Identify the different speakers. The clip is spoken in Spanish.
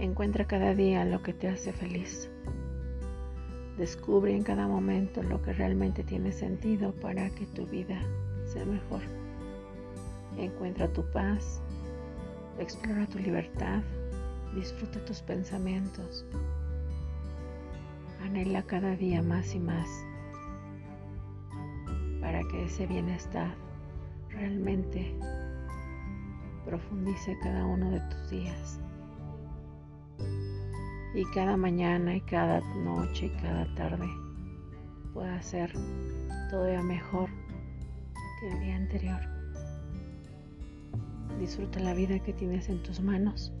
Speaker 1: Encuentra cada día lo que te hace feliz. Descubre en cada momento lo que realmente tiene sentido para que tu vida sea mejor. Encuentra tu paz, explora tu libertad, disfruta tus pensamientos. Anhela cada día más y más para que ese bienestar realmente profundice cada uno de tus días y cada mañana y cada noche y cada tarde pueda ser todavía mejor que el día anterior. Disfruta la vida que tienes en tus manos